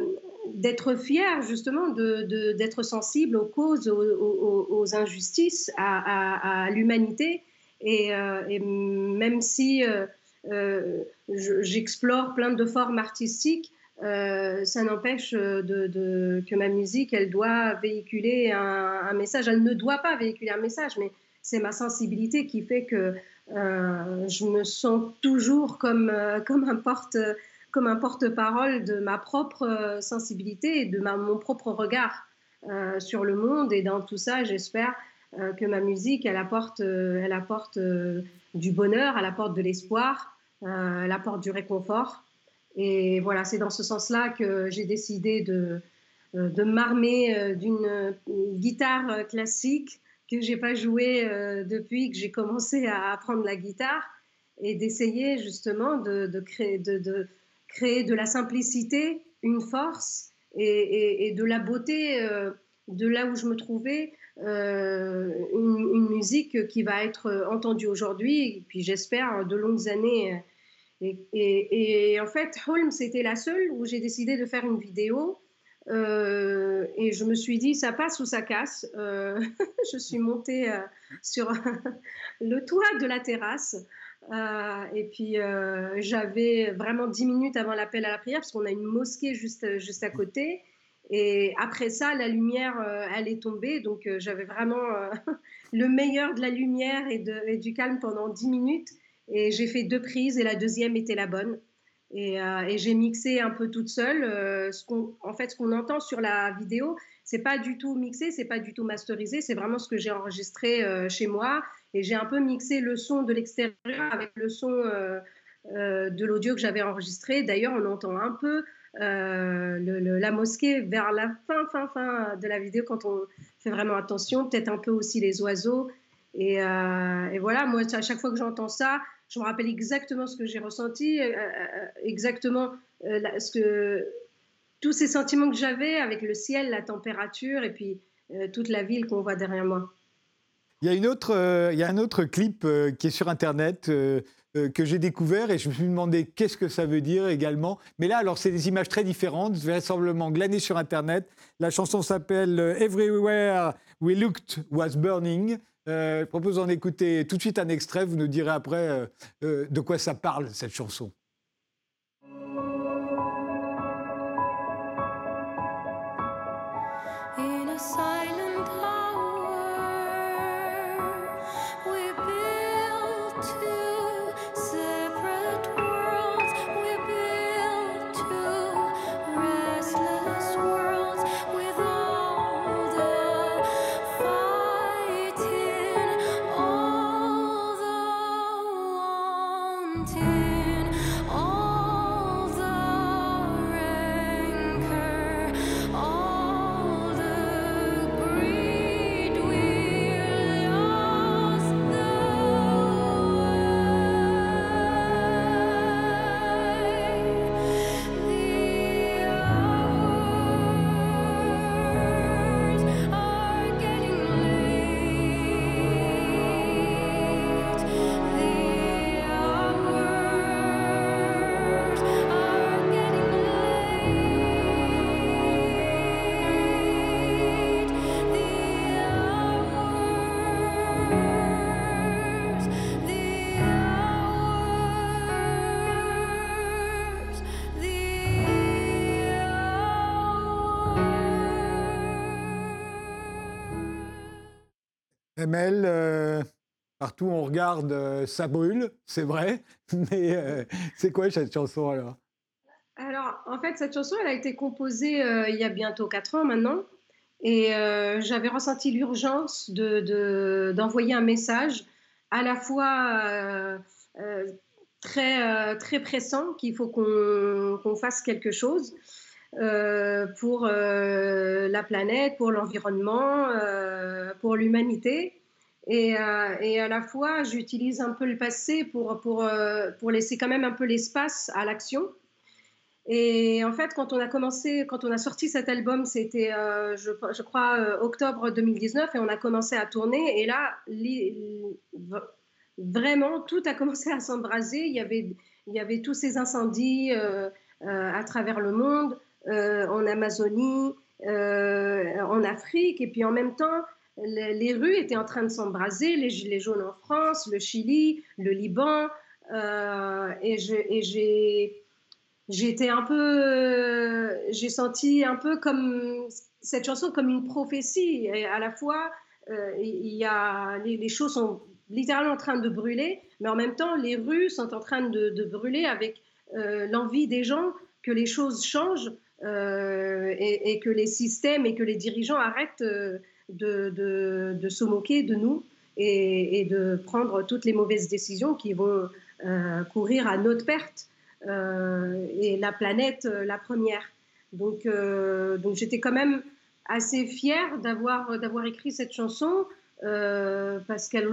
d'être fière justement de, d'être sensible aux causes, aux, injustices, à, l'humanité et, euh, même si euh, j'explore plein de formes artistiques, euh, ça n'empêche euh, que ma musique, elle doit véhiculer un, message. Elle ne doit pas véhiculer un message, mais c'est ma sensibilité qui fait que euh, je me sens toujours comme, un porte-parole de ma propre sensibilité et de mon propre regard. sur le monde. Et dans tout ça, j'espère que ma musique, elle apporte du bonheur, elle apporte de l'espoir, elle apporte du réconfort. Et voilà, c'est dans ce sens-là que j'ai décidé de, de m'armer d'une guitare classique que j'ai pas joué depuis que j'ai commencé à apprendre la guitare et d'essayer justement de, créer, de, créer de la simplicité une force et, de la beauté euh, de là où je me trouvais, euh, une, musique qui va être entendue aujourd'hui, et puis j'espère de longues années. Et, en fait, Holmes, c'était la seule où j'ai décidé de faire une vidéo. Euh, et je me suis dit, ça passe ou ça casse. je suis montée sur le toit de la terrasse euh, et puis euh, j'avais vraiment 10 minutes avant l'appel à la prière parce qu'on a une mosquée juste, juste à côté. Et après ça, la lumière, euh, elle est tombée. Donc j'avais vraiment le meilleur de la lumière et, et, du calme pendant 10 minutes. Et j'ai fait deux prises et la deuxième était la bonne. Et, et j'ai mixé un peu toute seule. ce en fait, ce qu'on entend sur la vidéo, c'est pas du tout mixé, c'est pas du tout masterisé. C'est vraiment ce que j'ai enregistré chez moi et j'ai un peu mixé le son de l'extérieur avec le son euh, euh, de l'audio que j'avais enregistré. D'ailleurs, on entend un peu euh, la mosquée vers la fin, fin, fin de la vidéo quand on fait vraiment attention. Peut-être un peu aussi les oiseaux. Et voilà, moi, à chaque fois que j'entends ça, je me rappelle exactement ce que j'ai ressenti, exactement ce que, tous ces sentiments que j'avais avec le ciel, la température et puis toute la ville qu'on voit derrière moi. Il y a, euh, un autre clip euh, qui est sur Internet euh, que j'ai découvert et je me suis demandé qu'est-ce que ça veut dire également. Mais là, alors, c'est des images très différentes, vraisemblablement glanées sur Internet. La chanson s'appelle Everywhere We Looked Was Burning. Je propose d'en écouter tout de suite un extrait. Vous nous direz après de quoi ça parle, cette chanson. ML, euh, partout on regarde, euh, ça brûle, c'est vrai. Mais euh, c'est quoi cette chanson alors? Alors, en fait, cette chanson, elle a été composée il y a bientôt 4 ans maintenant. Et j'avais ressenti l'urgence d'envoyer de, un message à la fois très, très pressant, qu'il faut qu'on fasse quelque chose. Euh, pour euh, la planète, pour l'environnement, euh, pour l'humanité. Et, à la fois, j'utilise un peu le passé pour, pour, pour laisser quand même un peu l'espace à l'action. Et en fait, quand on a commencé, quand on a sorti cet album, c'était, je, je, crois, octobre 2019, et on a commencé à tourner. Et là, vraiment, tout a commencé à s'embraser. Il y avait, il y avait tous ces incendies à travers le monde. Euh, en Amazonie, euh, en Afrique, et puis en même temps, les, rues étaient en train de s'embraser, les gilets jaunes en France, le Chili, le Liban, euh, et j'ai j'étais un peu, j'ai senti un peu comme cette chanson comme une prophétie. Et à la fois, y a les, choses sont littéralement en train de brûler, mais en même temps, les rues sont en train de brûler avec l'envie des gens que les choses changent et, que les systèmes et que les dirigeants arrêtent de, se moquer de nous et, de prendre toutes les mauvaises décisions qui vont courir à notre perte et la planète la première. Donc, donc j'étais quand même assez fière d'avoir d'avoir écrit cette chanson parce qu'elle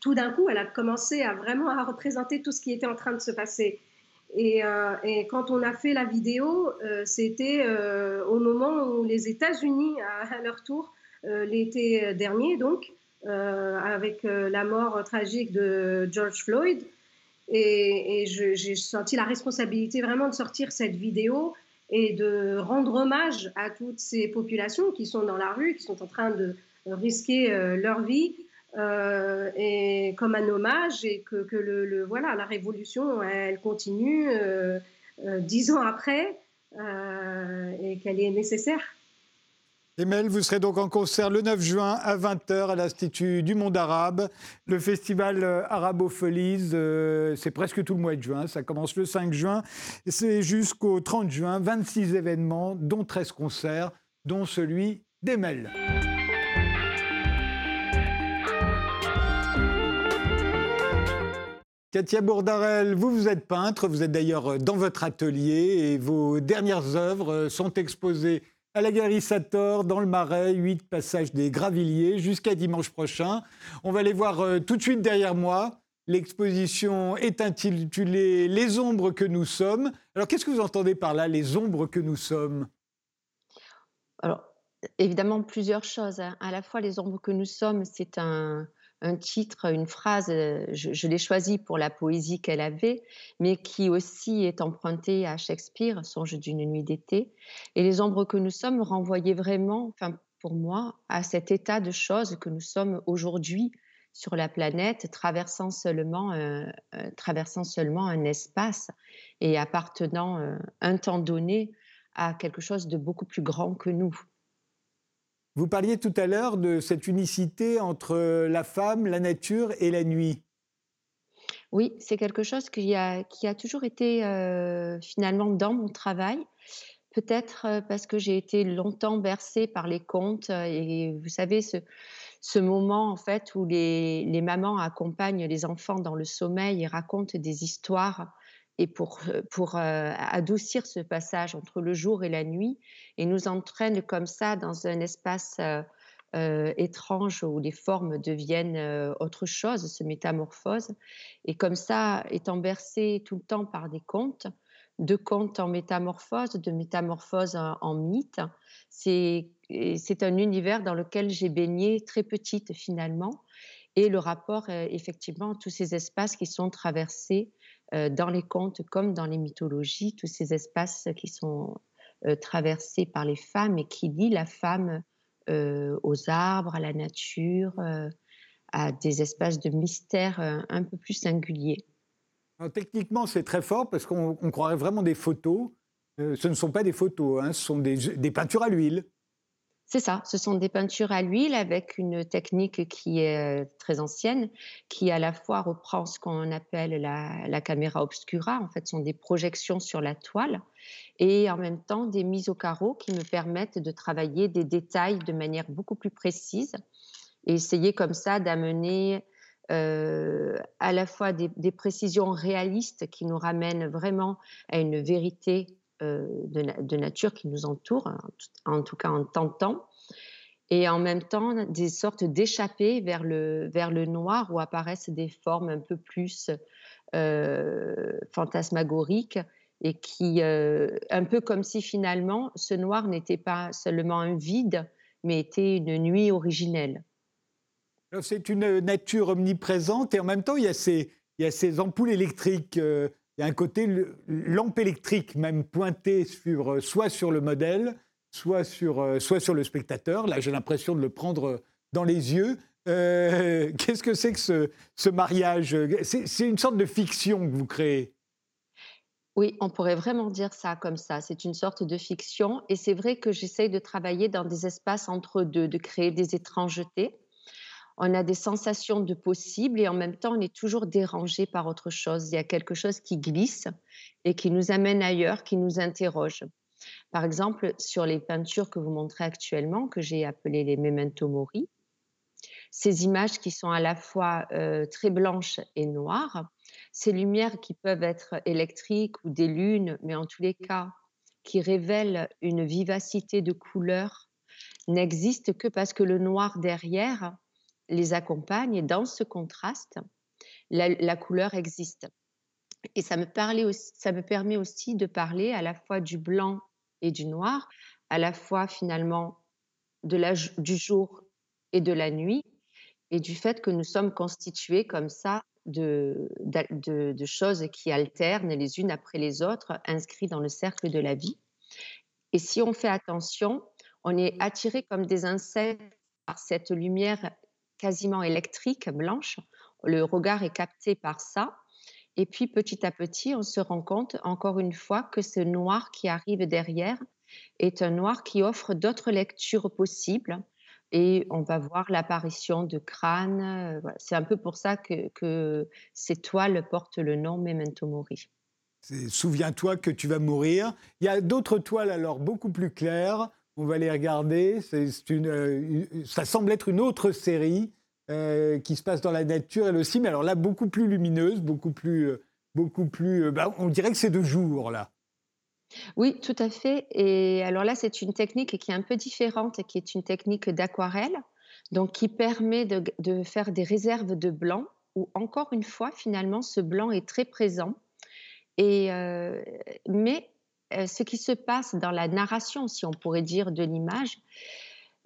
tout d'un coup elle a commencé à vraiment à représenter tout ce qui était en train de se passer et, et quand on a fait la vidéo c'était au moment où les États-Unis à, leur tour l'été dernier donc avec la mort tragique de George Floyd. Et, et j'ai senti la responsabilité vraiment de sortir cette vidéo et de rendre hommage à toutes ces populations qui sont dans la rue, qui sont en train de risquer euh, leur vie, euh, et comme un hommage, et que, le, voilà, la révolution, elle continue euh, dix ans après, et qu'elle est nécessaire. Emel, vous serez donc en concert le 9 juin à 20h à l'Institut du monde arabe. Le festival euh, Arabophiles, euh, c'est presque tout le mois de juin. Ça commence le 5 juin c'est jusqu'au 30 juin. 26 événements, dont 13 concerts, dont celui d'Emel. Katia Bourdarel, vous, vous êtes peintre, vous êtes d'ailleurs dans votre atelier et vos dernières œuvres sont exposées à la galerie Sator, dans le Marais, 8 passages des Gravilliers, jusqu'à dimanche prochain. On va les voir euh, tout de suite derrière moi. L'exposition est intitulée Les ombres que nous sommes. Alors, qu'est-ce que vous entendez par là, les ombres que nous sommes Alors, évidemment, plusieurs choses. Hein. À la fois, les ombres que nous sommes, c'est un, un titre, une phrase, euh, je, l'ai choisi pour la poésie qu'elle avait, mais qui aussi est empruntée à Shakespeare, Songe d'une nuit d'été. Et les ombres que nous sommes renvoyaient vraiment, enfin pour moi, à cet état de choses que nous sommes aujourd'hui sur la planète, traversant seulement, euh, euh, traversant seulement un espace et appartenant un temps donné à quelque chose de beaucoup plus grand que nous. Vous parliez tout à l'heure de cette unicité entre la femme, la nature et la nuit. Oui, c'est quelque chose qui a, toujours été euh, finalement dans mon travail. Peut-être euh, parce que j'ai été longtemps bercée par les contes et vous savez ce, moment en fait où les, mamans accompagnent les enfants dans le sommeil et racontent des histoires et pour, euh, euh, adoucir ce passage entre le jour et la nuit et nous entraîne comme ça dans un espace euh, étrange où les formes deviennent autre chose, se métamorphosent. Et comme ça, étant bercé tout le temps par des contes, de contes en métamorphose, de métamorphose en, en mythe, c'est un univers dans lequel j'ai baigné très petite finalement. Et le rapport, effectivement, tous ces espaces qui sont traversés dans les contes comme dans les mythologies, tous ces espaces qui sont euh, traversés par les femmes et qui lient la femme euh, aux arbres, à la nature, à des espaces de mystère un peu plus singuliers. techniquement, c'est très fort parce qu'on croirait vraiment des photos. ce ne sont pas des photos, hein, ce sont des peintures à l'huile. C'est ça, ce sont des peintures à l'huile avec une technique qui est euh, très ancienne, qui à la fois reprend ce qu'on appelle la, caméra obscura, en fait, ce sont des projections sur la toile, et en même temps des mises au carreau qui me permettent de travailler des détails de manière beaucoup plus précise et essayer comme ça d'amener euh, à la fois des, des, précisions réalistes qui nous ramènent vraiment à une vérité euh, de, nature qui nous entoure, en tout cas en tentant, et en même temps des sortes d'échappées vers le, vers le noir où apparaissent des formes un peu plus euh, fantasmagoriques et qui, euh, un peu comme si finalement ce noir n'était pas seulement un vide, mais était une nuit originelle. C'est une nature omniprésente et en même temps il y a ces, il y a ces ampoules électriques il y a un côté lampe électrique même pointée sur, euh, soit sur le modèle, soit sur, euh, soit sur le spectateur. Là, j'ai l'impression de le prendre dans les yeux. Euh, qu'est-ce que c'est que ce, ce mariage? C'est une sorte de fiction que vous créez. Oui, on pourrait vraiment dire ça comme ça. C'est une sorte de fiction. Et c'est vrai que j'essaye de travailler dans des espaces entre deux, de créer des étrangetés on a des sensations de possible et en même temps, on est toujours dérangé par autre chose. Il y a quelque chose qui glisse et qui nous amène ailleurs, qui nous interroge. Par exemple, sur les peintures que vous montrez actuellement, que j'ai appelées les memento mori, ces images qui sont à la fois euh, très blanches et noires, ces lumières qui peuvent être électriques ou des lunes, mais en tous les cas qui révèlent une vivacité de couleurs, n'existent que parce que le noir derrière les accompagne et dans ce contraste, la, couleur existe. Et ça me, ça me permet aussi de parler à la fois du blanc et du noir, à la fois finalement de la, du jour et de la nuit, et du fait que nous sommes constitués comme ça de, de, de, choses qui alternent les unes après les autres, inscrits dans le cercle de la vie. Et si on fait attention, on est attiré comme des insectes par cette lumière quasiment électrique, blanche. Le regard est capté par ça. Et puis petit à petit, on se rend compte, encore une fois, que ce noir qui arrive derrière est un noir qui offre d'autres lectures possibles. Et on va voir l'apparition de crânes. C'est un peu pour ça que, que ces toiles portent le nom Memento Mori. Souviens-toi que tu vas mourir. Il y a d'autres toiles alors beaucoup plus claires. On va les regarder. Euh, ça semble être une autre série euh, qui se passe dans la nature, elle aussi, mais alors là, beaucoup plus lumineuse, beaucoup plus. Euh, beaucoup plus bah, on dirait que c'est de jour, là. Oui, tout à fait. Et alors là, c'est une technique qui est un peu différente, qui est une technique d'aquarelle, donc qui permet de, de, faire des réserves de blanc, où encore une fois, finalement, ce blanc est très présent. Et, mais ce qui se passe dans la narration, si on pourrait dire, de l'image,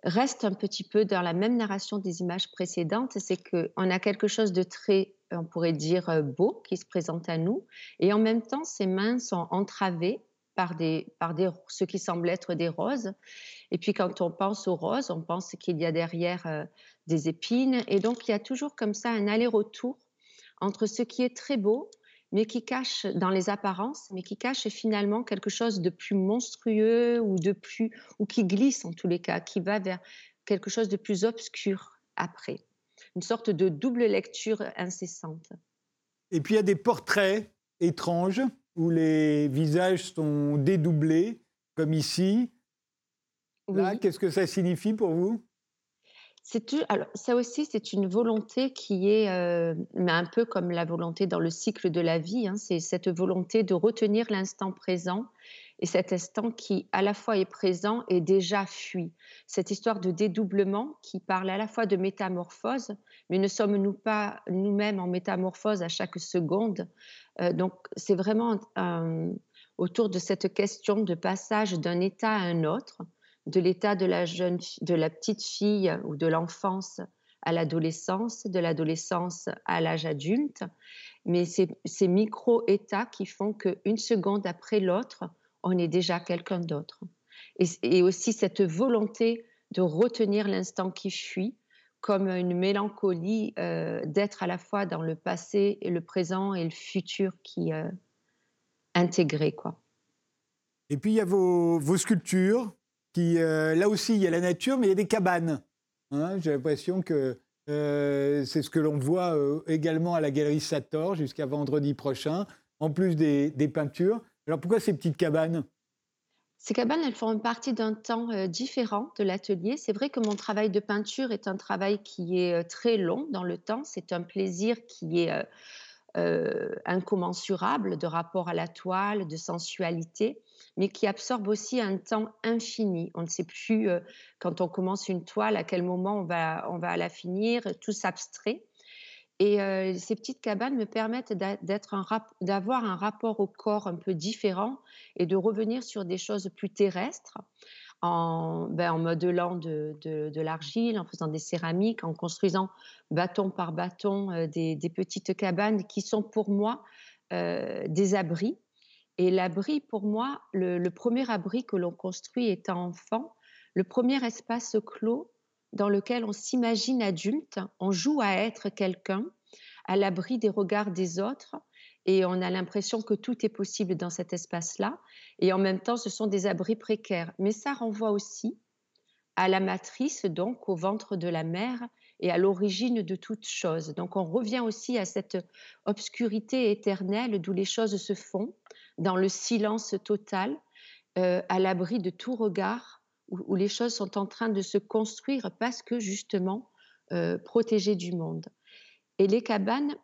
reste un petit peu dans la même narration des images précédentes, c'est qu'on a quelque chose de très, on pourrait dire, beau qui se présente à nous, et en même temps, ses mains sont entravées par, des, par des, ce qui semble être des roses. Et puis quand on pense aux roses, on pense qu'il y a derrière des épines, et donc il y a toujours comme ça un aller-retour entre ce qui est très beau mais qui cache dans les apparences, mais qui cache finalement quelque chose de plus monstrueux ou de plus ou qui glisse en tous les cas, qui va vers quelque chose de plus obscur après, une sorte de double lecture incessante. Et puis il y a des portraits étranges où les visages sont dédoublés, comme ici. Là, qu'est-ce que ça signifie pour vous? Alors, ça aussi, c'est une volonté qui est euh, un peu comme la volonté dans le cycle de la vie. Hein, c'est cette volonté de retenir l'instant présent et cet instant qui, à la fois est présent et déjà fuit. Cette histoire de dédoublement qui parle à la fois de métamorphose, mais ne sommes-nous pas nous-mêmes en métamorphose à chaque seconde? Euh, Donc, c'est vraiment autour de cette question de passage d'un état à un autre de l'état de la jeune, de la petite fille ou de l'enfance à l'adolescence, de l'adolescence à l'âge adulte, mais c'est ces micro-états qui font qu'une seconde après l'autre, on est déjà quelqu'un d'autre. Et, aussi cette volonté de retenir l'instant qui fuit comme une mélancolie euh, d'être à la fois dans le passé et le présent et le futur qui euh, intégré quoi. Et puis il y a vos, vos sculptures euh, là aussi, il y a la nature, mais il y a des cabanes. Hein. J'ai l'impression que euh, c'est ce que l'on voit euh, également à la galerie Sator jusqu'à vendredi prochain, en plus des, peintures. Alors pourquoi ces petites cabanes? Ces cabanes, elles font partie d'un temps différent de l'atelier. C'est vrai que mon travail de peinture est un travail qui est très long dans le temps. C'est un plaisir qui est incommensurable de rapport à la toile, de sensualité mais qui absorbe aussi un temps infini. On ne sait plus, euh, quand on commence une toile, à quel moment on va, on va la finir, tout s'abstrait. Et euh, ces petites cabanes me permettent d'avoir un, rapport au corps un peu différent et de revenir sur des choses plus terrestres en, ben, en modelant de, l'argile, en faisant des céramiques, en construisant bâton par bâton euh, des, des, petites cabanes qui sont pour moi des abris. Et l'abri, pour moi, le, premier abri que l'on construit étant enfant, le premier espace clos dans lequel on s'imagine adulte, on joue à être quelqu'un, à l'abri des regards des autres, et on a l'impression que tout est possible dans cet espace-là. Et en même temps, ce sont des abris précaires. Mais ça renvoie aussi à la matrice, donc au ventre de la mère, et à l'origine de toute chose. Donc on revient aussi à cette obscurité éternelle d'où les choses se font, dans le silence total, à l'abri de tout regard, où, les choses sont en train de se construire parce que justement protégées du monde. Et les cabanes,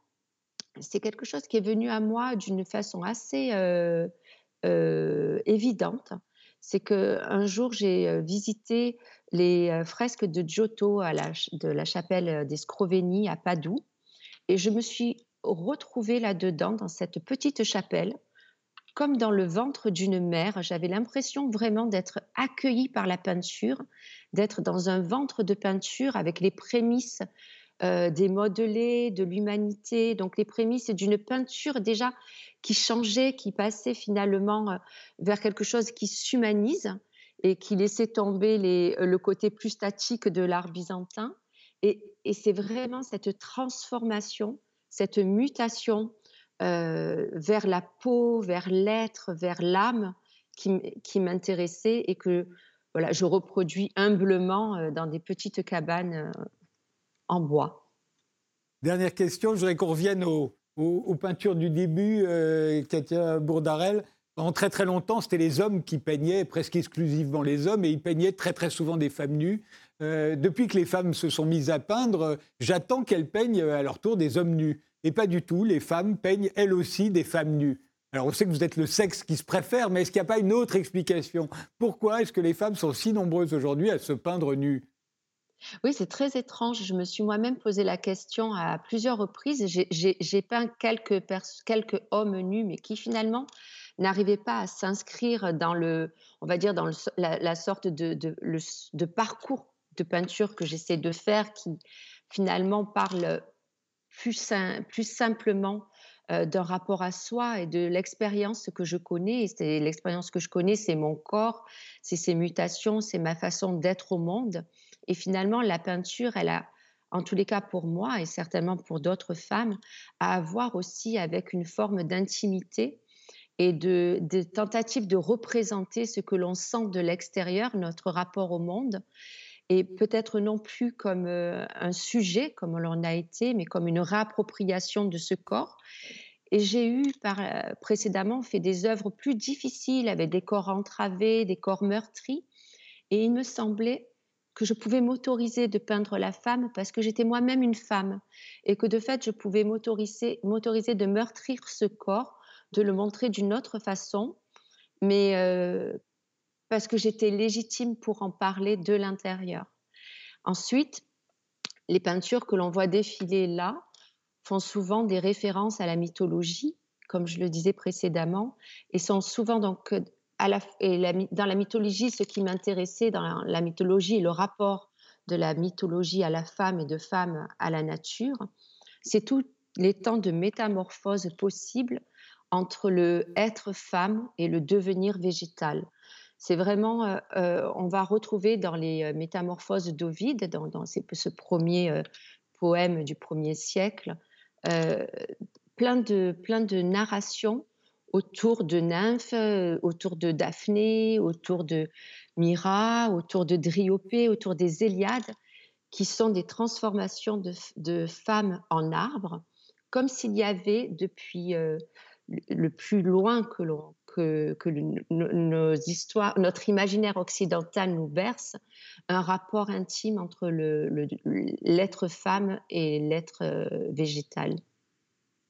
c'est quelque chose qui est venu à moi d'une façon assez évidente. C'est qu'un jour, j'ai visité les fresques de Giotto à la, de la chapelle des Scroveni à Padoue. Et je me suis retrouvée là-dedans, dans cette petite chapelle, comme dans le ventre d'une mère. J'avais l'impression vraiment d'être accueillie par la peinture, d'être dans un ventre de peinture avec les prémices des modelés, de l'humanité. Donc les prémices d'une peinture déjà qui changeait, qui passait finalement vers quelque chose qui s'humanise et qui laissait tomber les, le côté plus statique de l'art byzantin. Et, c'est vraiment cette transformation, cette mutation vers la peau, vers l'être, vers l'âme qui, qui m'intéressait et que voilà, je reproduis humblement dans des petites cabanes en bois. Dernière question, je voudrais qu'on revienne aux, peintures du début, euh, Katia Bourdarel. Pendant très très longtemps, c'était les hommes qui peignaient, presque exclusivement les hommes, et ils peignaient très très souvent des femmes nues. Euh, depuis que les femmes se sont mises à peindre, j'attends qu'elles peignent à leur tour des hommes nus. Et pas du tout, les femmes peignent elles aussi des femmes nues. Alors on sait que vous êtes le sexe qui se préfère, mais est-ce qu'il n'y a pas une autre explication? Pourquoi est-ce que les femmes sont si nombreuses aujourd'hui à se peindre nues? Oui, c'est très étrange. Je me suis moi-même posé la question à plusieurs reprises. J'ai peint quelques, hommes nus, mais qui finalement n'arrivaient pas à s'inscrire dans le, on va dire, dans la, sorte de, parcours de peinture que j'essaie de faire, qui finalement parle plus, simplement euh, d'un rapport à soi et de l'expérience que je connais. L'expérience que je connais, c'est mon corps, c'est ses mutations, c'est ma façon d'être au monde. Et finalement, la peinture, elle a, en tous les cas pour moi et certainement pour d'autres femmes, à avoir aussi avec une forme d'intimité et de, tentatives de représenter ce que l'on sent de l'extérieur, notre rapport au monde, et peut-être non plus comme euh, un sujet, comme on l'en a été, mais comme une réappropriation de ce corps. Et j'ai eu euh, précédemment fait des œuvres plus difficiles avec des corps entravés, des corps meurtris, et il me semblait que je pouvais m'autoriser de peindre la femme parce que j'étais moi-même une femme et que de fait je pouvais m'autoriser, m'autoriser de meurtrir ce corps, de le montrer d'une autre façon, mais euh, parce que j'étais légitime pour en parler de l'intérieur. Ensuite, les peintures que l'on voit défiler là font souvent des références à la mythologie, comme je le disais précédemment, et sont souvent donc dans la mythologie, ce qui m'intéressait dans la, mythologie, le rapport de la mythologie à la femme et de femme à la nature, c'est tous les temps de métamorphose possibles entre le être femme et le devenir végétal. C'est vraiment, euh, euh, on va retrouver dans les euh, métamorphoses d'Ovide, dans, dans ce premier poème du premier siècle, plein, de, plein de narrations autour de nymphes, euh, autour de Daphné, autour de Myra, autour de Dryopée, autour des Éliades, qui sont des transformations de, femmes en arbres, comme s'il y avait depuis euh, le plus loin que, que, nos histoires, notre imaginaire occidental nous berce, un rapport intime entre l'être femme et l'être euh, végétal.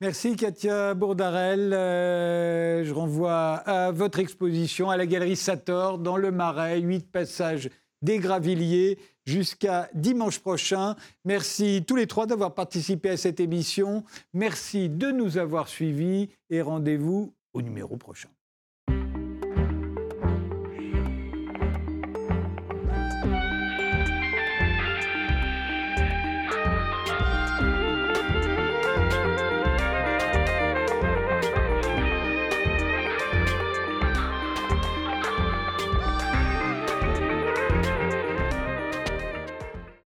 Merci Katia Bourdarel. Euh, je renvoie à votre exposition à la galerie Sator dans le Marais, huit passages des Gravilliers jusqu'à dimanche prochain. Merci tous les trois d'avoir participé à cette émission. Merci de nous avoir suivis et rendez-vous au numéro prochain.